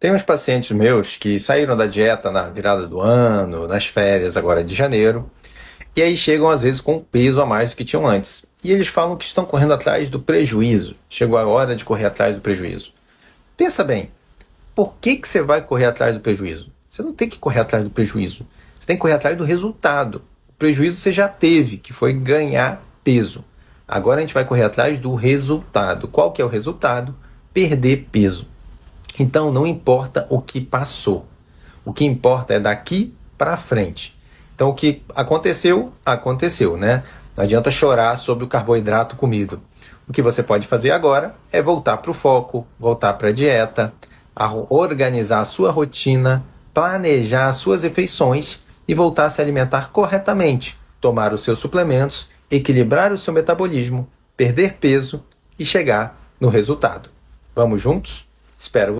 Tem uns pacientes meus que saíram da dieta na virada do ano, nas férias agora de janeiro, e aí chegam às vezes com peso a mais do que tinham antes. E eles falam que estão correndo atrás do prejuízo. Chegou a hora de correr atrás do prejuízo. Pensa bem, por que, que você vai correr atrás do prejuízo? Você não tem que correr atrás do prejuízo. Você tem que correr atrás do resultado. O prejuízo você já teve, que foi ganhar peso. Agora a gente vai correr atrás do resultado. Qual que é o resultado? Perder peso. Então não importa o que passou. O que importa é daqui para frente. Então o que aconteceu, aconteceu, né? Não adianta chorar sobre o carboidrato comido. O que você pode fazer agora é voltar para o foco, voltar para a dieta, organizar a sua rotina, planejar as suas refeições e voltar a se alimentar corretamente, tomar os seus suplementos, equilibrar o seu metabolismo, perder peso e chegar no resultado. Vamos juntos? Espero